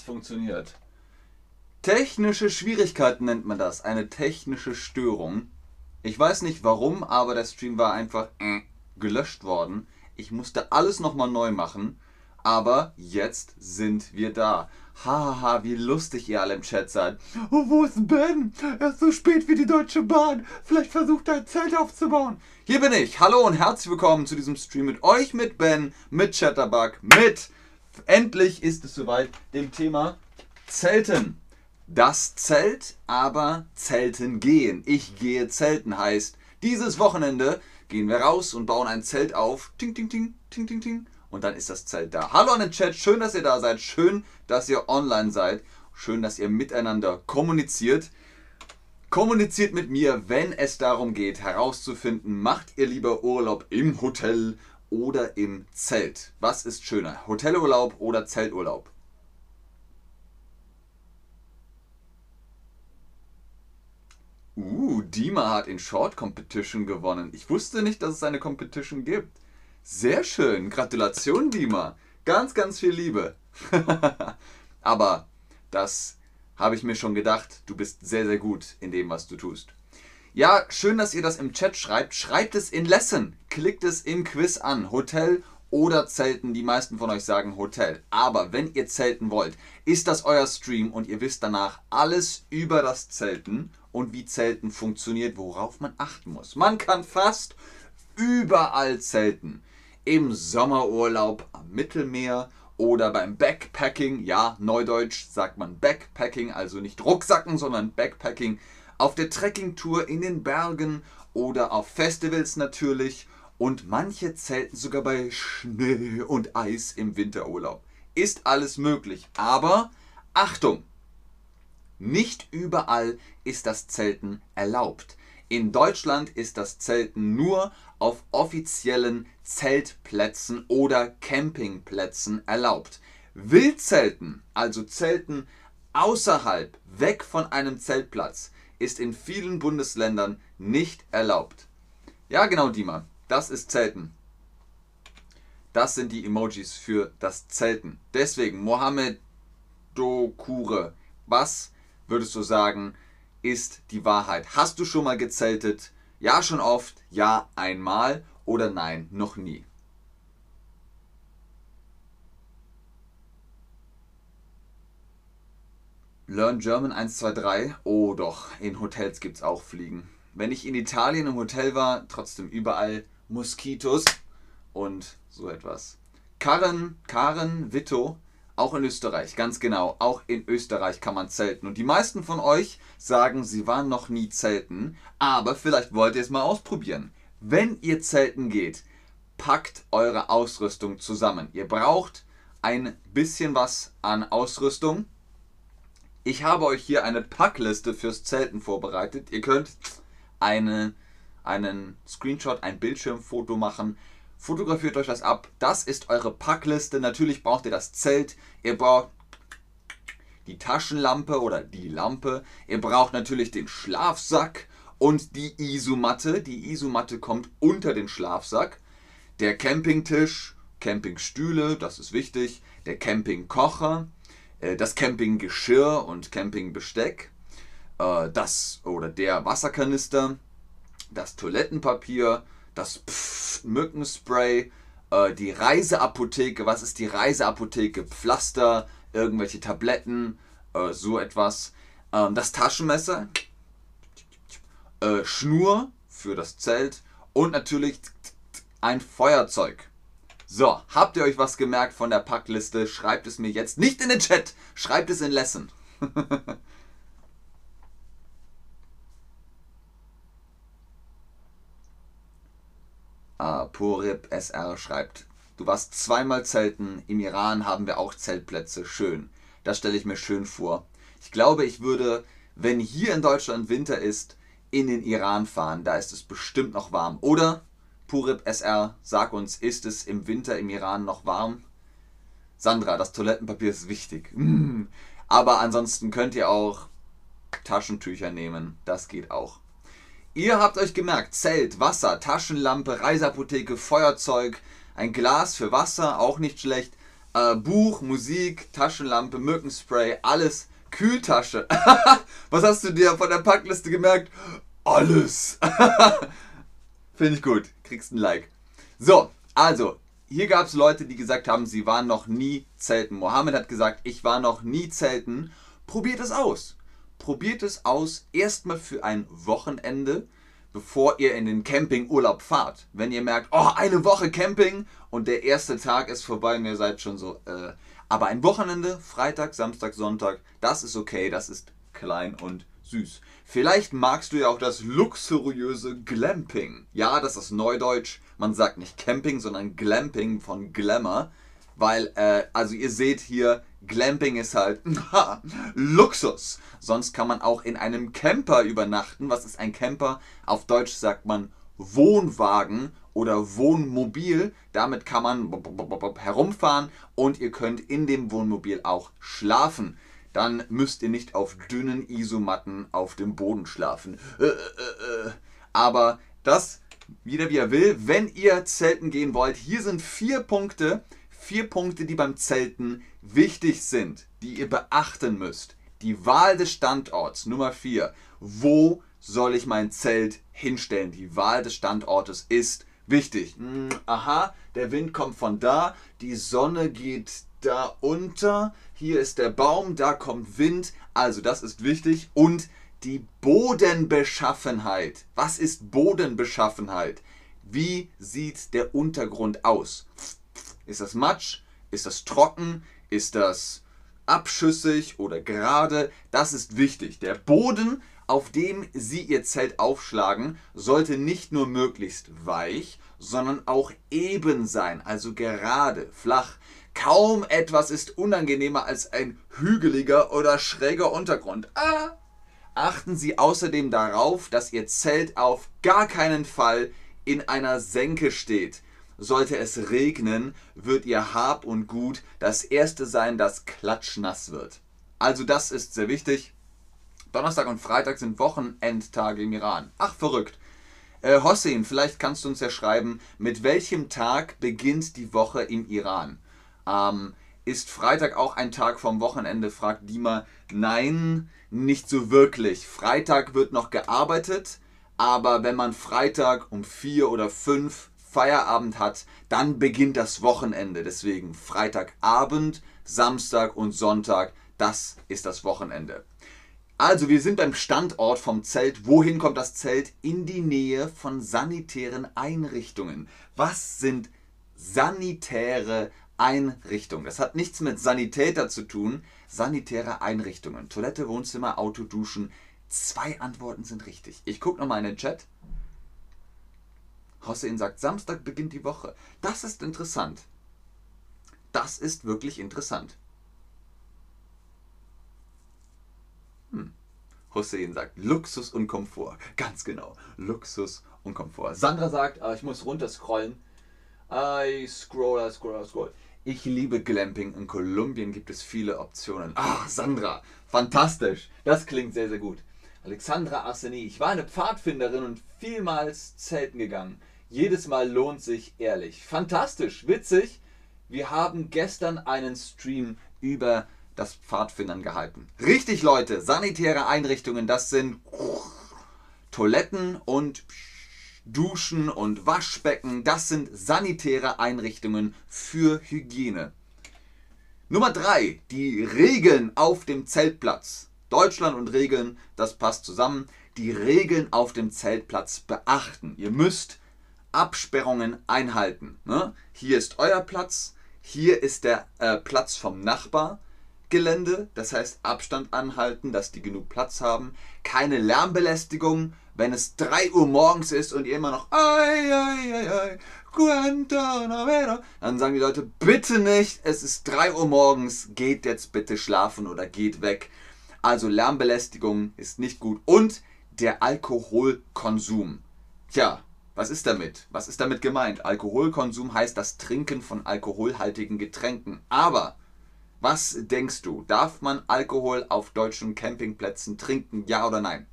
das funktioniert. Technische Schwierigkeiten nennt man das. Eine technische Störung. Ich weiß nicht warum, aber der Stream war einfach äh, gelöscht worden. Ich musste alles nochmal neu machen. Aber jetzt sind wir da. Haha, wie lustig ihr alle im Chat seid. Oh, wo ist Ben? Er ist so spät wie die Deutsche Bahn. Vielleicht versucht er ein Zelt aufzubauen. Hier bin ich. Hallo und herzlich willkommen zu diesem Stream mit euch, mit Ben, mit Chatterbug, mit. Endlich ist es soweit, dem Thema Zelten. Das Zelt, aber Zelten gehen. Ich gehe Zelten heißt, dieses Wochenende gehen wir raus und bauen ein Zelt auf. Ting, ting, ting, ting, ting, ting. Und dann ist das Zelt da. Hallo an den Chat, schön, dass ihr da seid. Schön, dass ihr online seid. Schön, dass ihr miteinander kommuniziert. Kommuniziert mit mir, wenn es darum geht, herauszufinden, macht ihr lieber Urlaub im Hotel oder im Zelt? Was ist schöner? Hotelurlaub oder Zelturlaub? Uh, Dima hat in Short Competition gewonnen. Ich wusste nicht, dass es eine Competition gibt. Sehr schön. Gratulation, Dima. Ganz, ganz viel Liebe. Aber das habe ich mir schon gedacht. Du bist sehr, sehr gut in dem, was du tust. Ja, schön, dass ihr das im Chat schreibt. Schreibt es in Lesson. Klickt es im Quiz an. Hotel oder Zelten. Die meisten von euch sagen Hotel. Aber wenn ihr zelten wollt, ist das euer Stream und ihr wisst danach alles über das Zelten und wie Zelten funktioniert, worauf man achten muss. Man kann fast überall zelten. Im Sommerurlaub am Mittelmeer oder beim Backpacking, ja, neudeutsch sagt man Backpacking, also nicht Rucksacken, sondern Backpacking, auf der Trekkingtour in den Bergen oder auf Festivals natürlich und manche zelten sogar bei Schnee und Eis im Winterurlaub. Ist alles möglich, aber Achtung! Nicht überall ist das Zelten erlaubt. In Deutschland ist das Zelten nur auf offiziellen Zeltplätzen oder Campingplätzen erlaubt. Wildzelten, also Zelten außerhalb, weg von einem Zeltplatz, ist in vielen Bundesländern nicht erlaubt. Ja, genau, Dima, das ist Zelten. Das sind die Emojis für das Zelten. Deswegen, Mohammed Dokure, was würdest du sagen, ist die Wahrheit? Hast du schon mal gezeltet? Ja, schon oft, ja, einmal oder nein, noch nie. Learn German 123. Oh doch, in Hotels gibt es auch Fliegen. Wenn ich in Italien im Hotel war, trotzdem überall Moskitos und so etwas. Karen, Karen Vito auch in Österreich, ganz genau. Auch in Österreich kann man zelten. Und die meisten von euch sagen, sie waren noch nie zelten. Aber vielleicht wollt ihr es mal ausprobieren. Wenn ihr zelten geht, packt eure Ausrüstung zusammen. Ihr braucht ein bisschen was an Ausrüstung. Ich habe euch hier eine Packliste fürs Zelten vorbereitet. Ihr könnt eine, einen Screenshot, ein Bildschirmfoto machen Fotografiert euch das ab. Das ist eure Packliste. Natürlich braucht ihr das Zelt. Ihr braucht die Taschenlampe oder die Lampe. Ihr braucht natürlich den Schlafsack und die Isomatte. Die Isomatte kommt unter den Schlafsack. Der Campingtisch, Campingstühle, das ist wichtig. Der Campingkocher, das Campinggeschirr und Campingbesteck. Äh, das oder der Wasserkanister, das Toilettenpapier, das Pff Mückenspray, äh, die Reiseapotheke. Was ist die Reiseapotheke? Pflaster, irgendwelche Tabletten, äh, so etwas. Ähm, das Taschenmesser, äh, Schnur für das Zelt und natürlich ein Feuerzeug. So, habt ihr euch was gemerkt von der Packliste? Schreibt es mir jetzt nicht in den Chat, schreibt es in Lesson. Ah, Purib SR schreibt, du warst zweimal zelten, im Iran haben wir auch Zeltplätze, schön. Das stelle ich mir schön vor. Ich glaube, ich würde, wenn hier in Deutschland Winter ist, in den Iran fahren, da ist es bestimmt noch warm. Oder, Purib SR, sag uns, ist es im Winter im Iran noch warm? Sandra, das Toilettenpapier ist wichtig. Mm. Aber ansonsten könnt ihr auch Taschentücher nehmen, das geht auch. Ihr habt euch gemerkt, Zelt, Wasser, Taschenlampe, Reiseapotheke, Feuerzeug, ein Glas für Wasser, auch nicht schlecht, Äh, Buch, Musik, Taschenlampe, Mückenspray, alles. Kühltasche. Was hast du dir von der Packliste gemerkt? Alles. Finde ich gut. Kriegst ein Like. So, also, hier gab es Leute, die gesagt haben, sie waren noch nie zelten. Mohammed hat gesagt, ich war noch nie zelten. Probiert es aus. Probiert es aus, erstmal für ein Wochenende, bevor ihr in den Campingurlaub fahrt. Wenn ihr merkt, oh, eine Woche Camping und der erste Tag ist vorbei und ihr seid schon so, äh. Aber ein Wochenende, Freitag, Samstag, Sonntag, das ist okay, das ist klein und süß. Vielleicht magst du ja auch das luxuriöse Glamping. Ja, das ist Neudeutsch. Man sagt nicht Camping, sondern Glamping von Glamour. Weil, äh, also ihr seht hier, Glamping ist halt Luxus. Sonst kann man auch in einem Camper übernachten. Was ist ein Camper? Auf Deutsch sagt man Wohnwagen oder Wohnmobil. Damit kann man herumfahren und ihr könnt in dem Wohnmobil auch schlafen dann müsst ihr nicht auf dünnen Isomatten auf dem Boden schlafen. Äh, äh, äh. Aber das, jeder wie er will, wenn ihr zelten gehen wollt, hier sind vier Punkte, vier Punkte, die beim Zelten wichtig sind, die ihr beachten müsst. Die Wahl des Standorts, Nummer vier. Wo soll ich mein Zelt hinstellen? Die Wahl des Standortes ist wichtig. Hm, aha, der Wind kommt von da, die Sonne geht da unter, hier ist der Baum, da kommt Wind, also das ist wichtig. Und die Bodenbeschaffenheit. Was ist Bodenbeschaffenheit? Wie sieht der Untergrund aus? Ist das Matsch? Ist das trocken? Ist das abschüssig oder gerade? Das ist wichtig. Der Boden, auf dem Sie Ihr Zelt aufschlagen, sollte nicht nur möglichst weich, sondern auch eben sein, also gerade, flach. Kaum etwas ist unangenehmer als ein hügeliger oder schräger Untergrund. Ah. Achten Sie außerdem darauf, dass Ihr Zelt auf gar keinen Fall in einer Senke steht. Sollte es regnen, wird Ihr Hab und Gut das erste sein, das klatschnass wird. Also das ist sehr wichtig. Donnerstag und Freitag sind Wochenendtage im Iran. Ach, verrückt. Äh, Hossein, vielleicht kannst du uns ja schreiben, mit welchem Tag beginnt die Woche im Iran? Ähm, ist Freitag auch ein Tag vom Wochenende? fragt Dima. Nein, nicht so wirklich. Freitag wird noch gearbeitet, aber wenn man Freitag um vier oder fünf Feierabend hat, dann beginnt das Wochenende. Deswegen Freitagabend, Samstag und Sonntag, das ist das Wochenende. Also, wir sind beim Standort vom Zelt. Wohin kommt das Zelt? In die Nähe von sanitären Einrichtungen. Was sind sanitäre Einrichtungen. Das hat nichts mit Sanitäter zu tun. Sanitäre Einrichtungen. Toilette, Wohnzimmer, Auto, Duschen. Zwei Antworten sind richtig. Ich gucke nochmal in den Chat. Hossein sagt, Samstag beginnt die Woche. Das ist interessant. Das ist wirklich interessant. Hm. Hussein sagt Luxus und Komfort. Ganz genau. Luxus und Komfort. Sandra sagt, äh, ich muss runterscrollen. I scroll, I scroll, I scroll. Ich liebe Glamping. In Kolumbien gibt es viele Optionen. Ach, Sandra, fantastisch. Das klingt sehr, sehr gut. Alexandra Arseni, ich war eine Pfadfinderin und vielmals zelten gegangen. Jedes Mal lohnt sich ehrlich. Fantastisch, witzig. Wir haben gestern einen Stream über das Pfadfindern gehalten. Richtig, Leute, sanitäre Einrichtungen, das sind Toiletten und Duschen und Waschbecken, das sind sanitäre Einrichtungen für Hygiene. Nummer 3, die Regeln auf dem Zeltplatz. Deutschland und Regeln, das passt zusammen. Die Regeln auf dem Zeltplatz beachten. Ihr müsst Absperrungen einhalten. Ne? Hier ist euer Platz, hier ist der äh, Platz vom Nachbargelände, das heißt Abstand anhalten, dass die genug Platz haben. Keine Lärmbelästigung, wenn es 3 Uhr morgens ist und ihr immer noch ai, ai, ai, ai, Guantanamera, dann sagen die Leute, bitte nicht, es ist 3 Uhr morgens, geht jetzt bitte schlafen oder geht weg. Also Lärmbelästigung ist nicht gut. Und der Alkoholkonsum. Tja, was ist damit? Was ist damit gemeint? Alkoholkonsum heißt das Trinken von alkoholhaltigen Getränken. Aber was denkst du? Darf man Alkohol auf deutschen Campingplätzen trinken? Ja oder nein?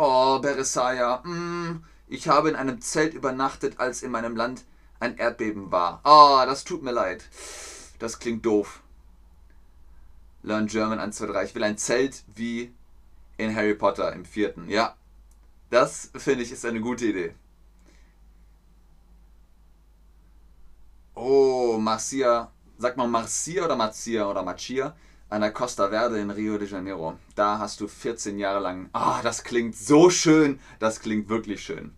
Oh, Beresaya, mm, ich habe in einem Zelt übernachtet, als in meinem Land ein Erdbeben war. Oh, das tut mir leid. Das klingt doof. Learn German 1, 2, 3. Ich will ein Zelt wie in Harry Potter im vierten. Ja, das finde ich ist eine gute Idee. Oh, Marcia. Sagt man Marcia oder Marcia oder Machia? An der Costa Verde in Rio de Janeiro. Da hast du 14 Jahre lang. Ah, oh, das klingt so schön. Das klingt wirklich schön.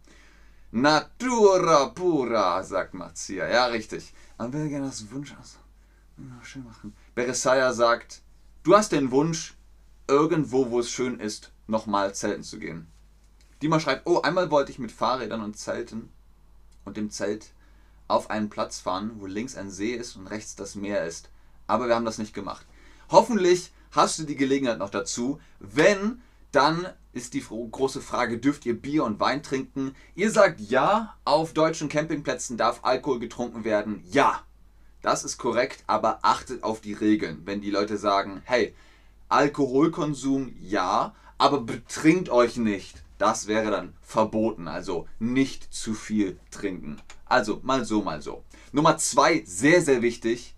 Natura pura, sagt Marcia. Ja, richtig. Man will gerne das Wunsch aus. Schön machen. Beresaya sagt, du hast den Wunsch, irgendwo, wo es schön ist, nochmal zelten zu gehen. Dima schreibt, oh, einmal wollte ich mit Fahrrädern und Zelten und dem Zelt auf einen Platz fahren, wo links ein See ist und rechts das Meer ist. Aber wir haben das nicht gemacht. Hoffentlich hast du die Gelegenheit noch dazu. Wenn, dann ist die große Frage, dürft ihr Bier und Wein trinken? Ihr sagt ja, auf deutschen Campingplätzen darf Alkohol getrunken werden. Ja, das ist korrekt, aber achtet auf die Regeln. Wenn die Leute sagen, hey, Alkoholkonsum ja, aber betrinkt euch nicht. Das wäre dann verboten, also nicht zu viel trinken. Also mal so, mal so. Nummer zwei, sehr, sehr wichtig,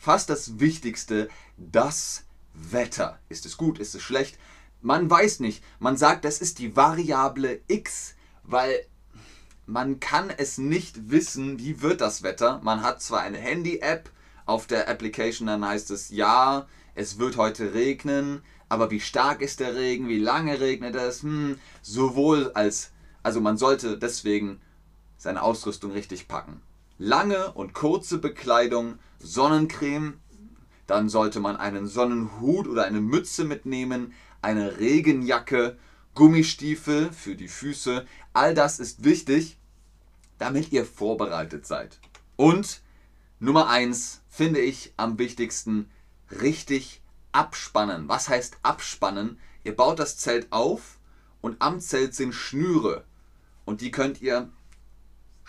fast das Wichtigste, das Wetter. Ist es gut, ist es schlecht? Man weiß nicht. Man sagt, das ist die Variable X, weil man kann es nicht wissen, wie wird das Wetter. Man hat zwar eine Handy-App, auf der Application dann heißt es, ja, es wird heute regnen, aber wie stark ist der Regen, wie lange regnet es, hm, sowohl als, also man sollte deswegen seine Ausrüstung richtig packen. Lange und kurze Bekleidung, Sonnencreme, dann sollte man einen Sonnenhut oder eine Mütze mitnehmen, eine Regenjacke, Gummistiefel für die Füße. All das ist wichtig, damit ihr vorbereitet seid. Und Nummer eins finde ich am wichtigsten, richtig abspannen. Was heißt abspannen? Ihr baut das Zelt auf und am Zelt sind Schnüre und die könnt ihr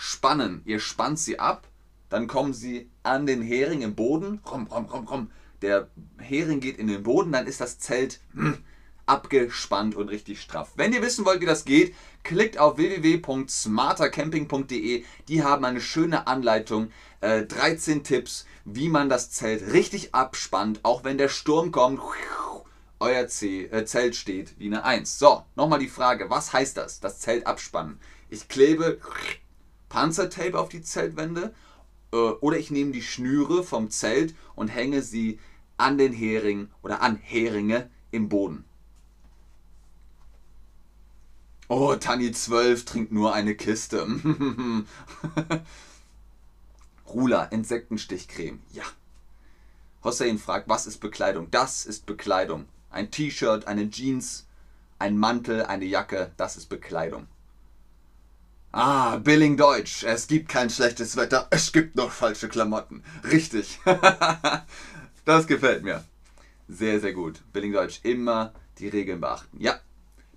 spannen. Ihr spannt sie ab, dann kommen sie an den Hering im Boden. Rom, rom, rom, rom. Der Hering geht in den Boden, dann ist das Zelt hm, abgespannt und richtig straff. Wenn ihr wissen wollt, wie das geht, klickt auf www.smartercamping.de. Die haben eine schöne Anleitung, äh, 13 Tipps, wie man das Zelt richtig abspannt, auch wenn der Sturm kommt. Euer äh, Zelt steht wie eine 1. So, nochmal die Frage, was heißt das, das Zelt abspannen? Ich klebe Panzertape auf die Zeltwände äh, oder ich nehme die Schnüre vom Zelt und hänge sie an den Hering oder an Heringe im Boden. Oh, Tani 12 trinkt nur eine Kiste. Rula, Insektenstichcreme. Ja. Hossein fragt, was ist Bekleidung? Das ist Bekleidung. Ein T-Shirt, eine Jeans, ein Mantel, eine Jacke, das ist Bekleidung. Ah, Billing Deutsch. Es gibt kein schlechtes Wetter, es gibt noch falsche Klamotten. Richtig. das gefällt mir. Sehr, sehr gut. Billing Deutsch, immer die Regeln beachten. Ja,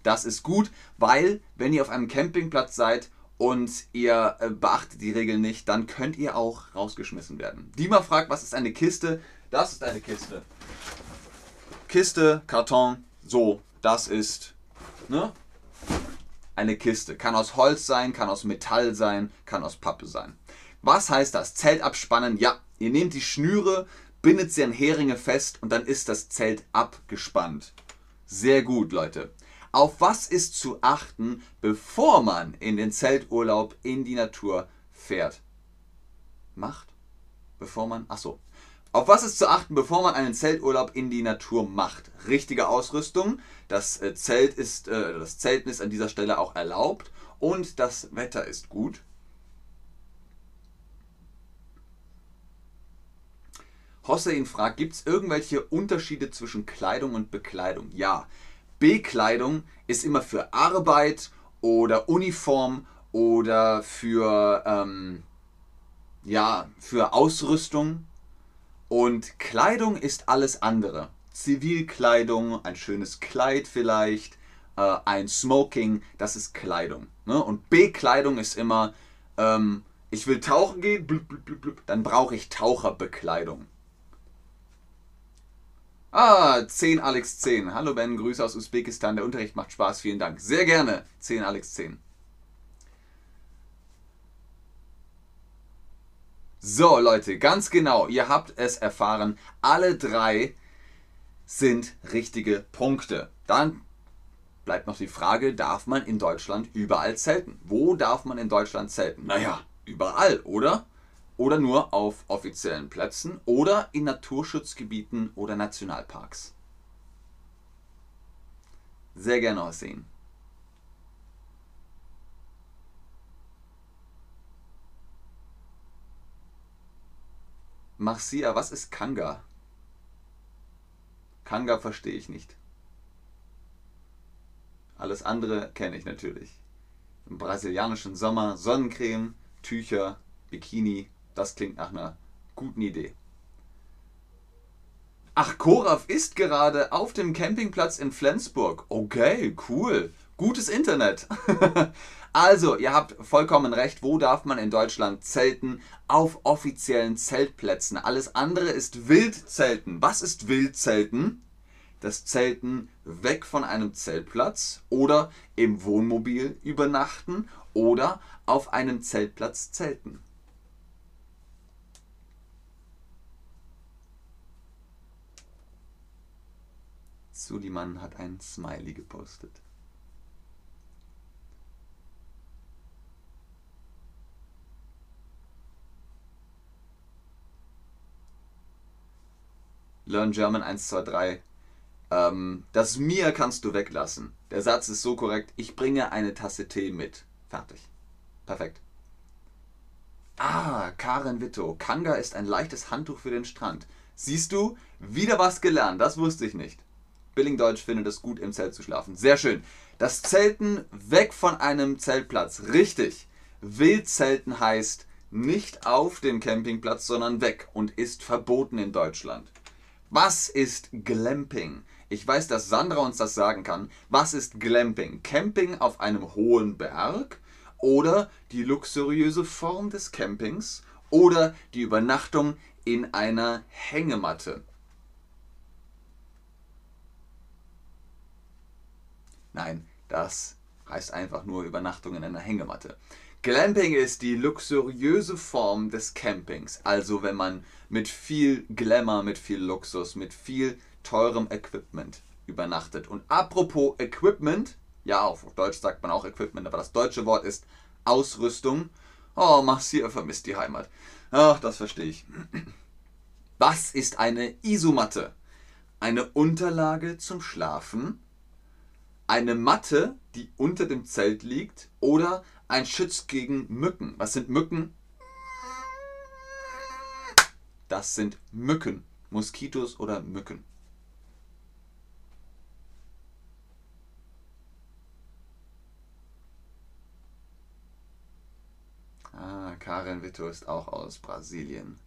das ist gut, weil wenn ihr auf einem Campingplatz seid und ihr äh, beachtet die Regeln nicht, dann könnt ihr auch rausgeschmissen werden. Dima fragt, was ist eine Kiste? Das ist eine Kiste. Kiste, Karton, so, das ist ne? Eine Kiste. Kann aus Holz sein, kann aus Metall sein, kann aus Pappe sein. Was heißt das? Zelt abspannen? Ja, ihr nehmt die Schnüre, bindet sie an Heringe fest und dann ist das Zelt abgespannt. Sehr gut, Leute. Auf was ist zu achten, bevor man in den Zelturlaub in die Natur fährt? Macht? Bevor man. Achso. Auf was ist zu achten, bevor man einen Zelturlaub in die Natur macht? Richtige Ausrüstung. Das äh, Zelt ist, äh, das Zelten ist an dieser Stelle auch erlaubt und das Wetter ist gut. Hossein fragt, gibt es irgendwelche Unterschiede zwischen Kleidung und Bekleidung? Ja, Bekleidung ist immer für Arbeit oder Uniform oder für, ähm, ja, für Ausrüstung. Und Kleidung ist alles andere. Zivilkleidung, ein schönes Kleid vielleicht, äh, ein Smoking, das ist Kleidung. Ne? Und Bekleidung ist immer, ähm, ich will tauchen gehen, blub, blub, blub, dann brauche ich Taucherbekleidung. Ah, 10 Alex 10. Hallo Ben, Grüße aus Usbekistan. Der Unterricht macht Spaß, vielen Dank. Sehr gerne. 10 Alex 10. So, Leute, ganz genau, ihr habt es erfahren. Alle drei sind richtige Punkte. Dann bleibt noch die Frage, darf man in Deutschland überall zelten? Wo darf man in Deutschland zelten? Naja, überall, oder? Oder nur auf offiziellen Plätzen oder in Naturschutzgebieten oder Nationalparks. Sehr gerne aussehen. Marcia, was ist Kanga? Kanga verstehe ich nicht. Alles andere kenne ich natürlich. Im brasilianischen Sommer Sonnencreme, Tücher, Bikini, das klingt nach einer guten Idee. Ach, Koraf ist gerade auf dem Campingplatz in Flensburg. Okay, cool. Gutes Internet. also, ihr habt vollkommen recht. Wo darf man in Deutschland zelten? Auf offiziellen Zeltplätzen. Alles andere ist Wildzelten. Was ist Wildzelten? Das Zelten weg von einem Zeltplatz oder im Wohnmobil übernachten oder auf einem Zeltplatz zelten. Suliman hat ein Smiley gepostet. Learn German 123. Ähm, das mir kannst du weglassen. Der Satz ist so korrekt. Ich bringe eine Tasse Tee mit. Fertig. Perfekt. Ah, Karen Witto. Kanga ist ein leichtes Handtuch für den Strand. Siehst du, wieder was gelernt. Das wusste ich nicht. Billingdeutsch findet es gut, im Zelt zu schlafen. Sehr schön. Das Zelten weg von einem Zeltplatz. Richtig. Wildzelten heißt nicht auf dem Campingplatz, sondern weg und ist verboten in Deutschland. Was ist Glamping? Ich weiß, dass Sandra uns das sagen kann. Was ist Glamping? Camping auf einem hohen Berg oder die luxuriöse Form des Campings oder die Übernachtung in einer Hängematte. Nein, das heißt einfach nur Übernachtung in einer Hängematte. Glamping ist die luxuriöse Form des Campings. Also wenn man mit viel Glamour, mit viel Luxus, mit viel teurem Equipment übernachtet. Und apropos Equipment, ja, auf Deutsch sagt man auch Equipment, aber das deutsche Wort ist Ausrüstung. Oh, Marcia vermisst die Heimat. Ach, das verstehe ich. Was ist eine Isomatte? Eine Unterlage zum Schlafen, eine Matte, die unter dem Zelt liegt oder ein Schutz gegen Mücken. Was sind Mücken? Das sind Mücken. Moskitos oder Mücken. Ah, Karen Vito ist auch aus Brasilien.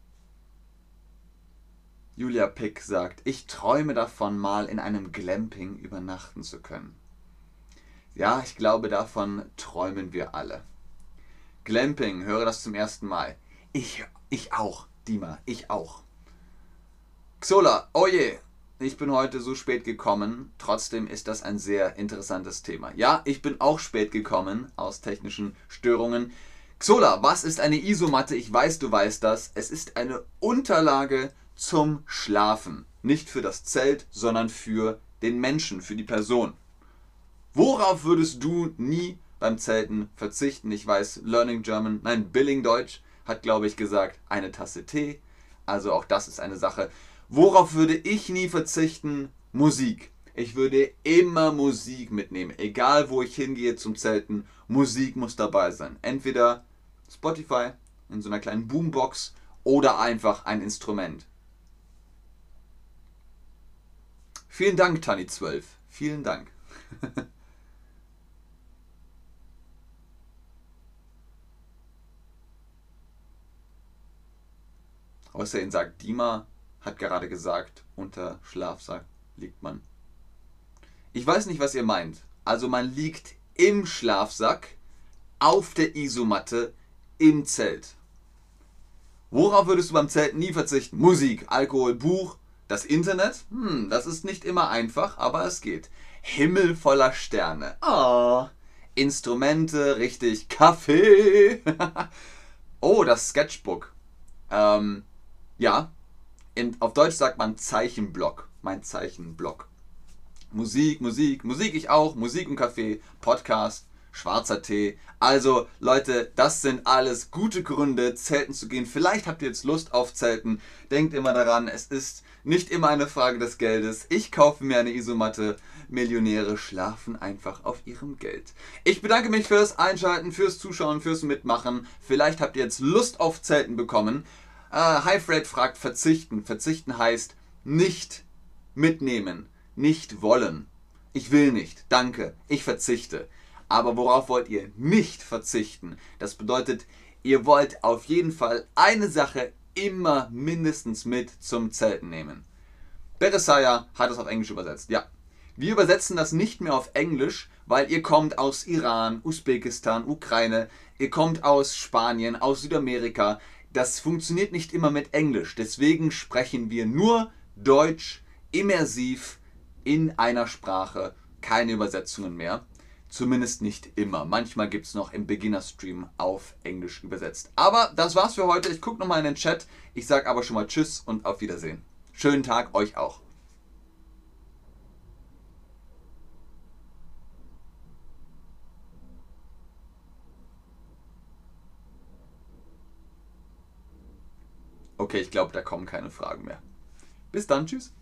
Julia Pick sagt, ich träume davon, mal in einem Glamping übernachten zu können. Ja, ich glaube, davon träumen wir alle. Glamping, höre das zum ersten Mal. Ich, ich auch, Dima, ich auch. Xola, oh je, ich bin heute so spät gekommen. Trotzdem ist das ein sehr interessantes Thema. Ja, ich bin auch spät gekommen aus technischen Störungen. Xola, was ist eine Isomatte? Ich weiß, du weißt das. Es ist eine Unterlage zum Schlafen. Nicht für das Zelt, sondern für den Menschen, für die Person. Worauf würdest du nie beim Zelten verzichten? Ich weiß, Learning German, nein, Billing Deutsch hat, glaube ich, gesagt, eine Tasse Tee. Also auch das ist eine Sache. Worauf würde ich nie verzichten? Musik. Ich würde immer Musik mitnehmen. Egal wo ich hingehe zum Zelten, Musik muss dabei sein. Entweder Spotify in so einer kleinen Boombox oder einfach ein Instrument. Vielen Dank, Tani12. Vielen Dank. Außerdem sagt Dima, hat gerade gesagt, unter Schlafsack liegt man. Ich weiß nicht, was ihr meint. Also man liegt im Schlafsack, auf der Isomatte, im Zelt. Worauf würdest du beim Zelt nie verzichten? Musik, Alkohol, Buch, das Internet? Hm, das ist nicht immer einfach, aber es geht. Himmel voller Sterne. Oh. Instrumente, richtig. Kaffee. oh, das Sketchbook. Ähm, ja, in, auf Deutsch sagt man Zeichenblock. Mein Zeichenblock. Musik, Musik, Musik ich auch, Musik im Café, Podcast, schwarzer Tee. Also Leute, das sind alles gute Gründe, zelten zu gehen. Vielleicht habt ihr jetzt Lust auf Zelten. Denkt immer daran, es ist nicht immer eine Frage des Geldes. Ich kaufe mir eine Isomatte. Millionäre schlafen einfach auf ihrem Geld. Ich bedanke mich fürs Einschalten, fürs Zuschauen, fürs Mitmachen. Vielleicht habt ihr jetzt Lust auf Zelten bekommen. Äh, Highfred fragt verzichten. Verzichten heißt nicht mitnehmen nicht wollen. Ich will nicht, danke, ich verzichte. Aber worauf wollt ihr nicht verzichten? Das bedeutet, ihr wollt auf jeden Fall eine Sache immer mindestens mit zum Zelten nehmen. Beresaya hat es auf Englisch übersetzt. Ja. Wir übersetzen das nicht mehr auf Englisch, weil ihr kommt aus Iran, Usbekistan, Ukraine, ihr kommt aus Spanien, aus Südamerika. Das funktioniert nicht immer mit Englisch. Deswegen sprechen wir nur Deutsch immersiv in einer Sprache keine Übersetzungen mehr. Zumindest nicht immer. Manchmal gibt es noch im Beginner-Stream auf Englisch übersetzt. Aber das war's für heute. Ich gucke nochmal in den Chat. Ich sage aber schon mal Tschüss und auf Wiedersehen. Schönen Tag euch auch. Okay, ich glaube, da kommen keine Fragen mehr. Bis dann, tschüss.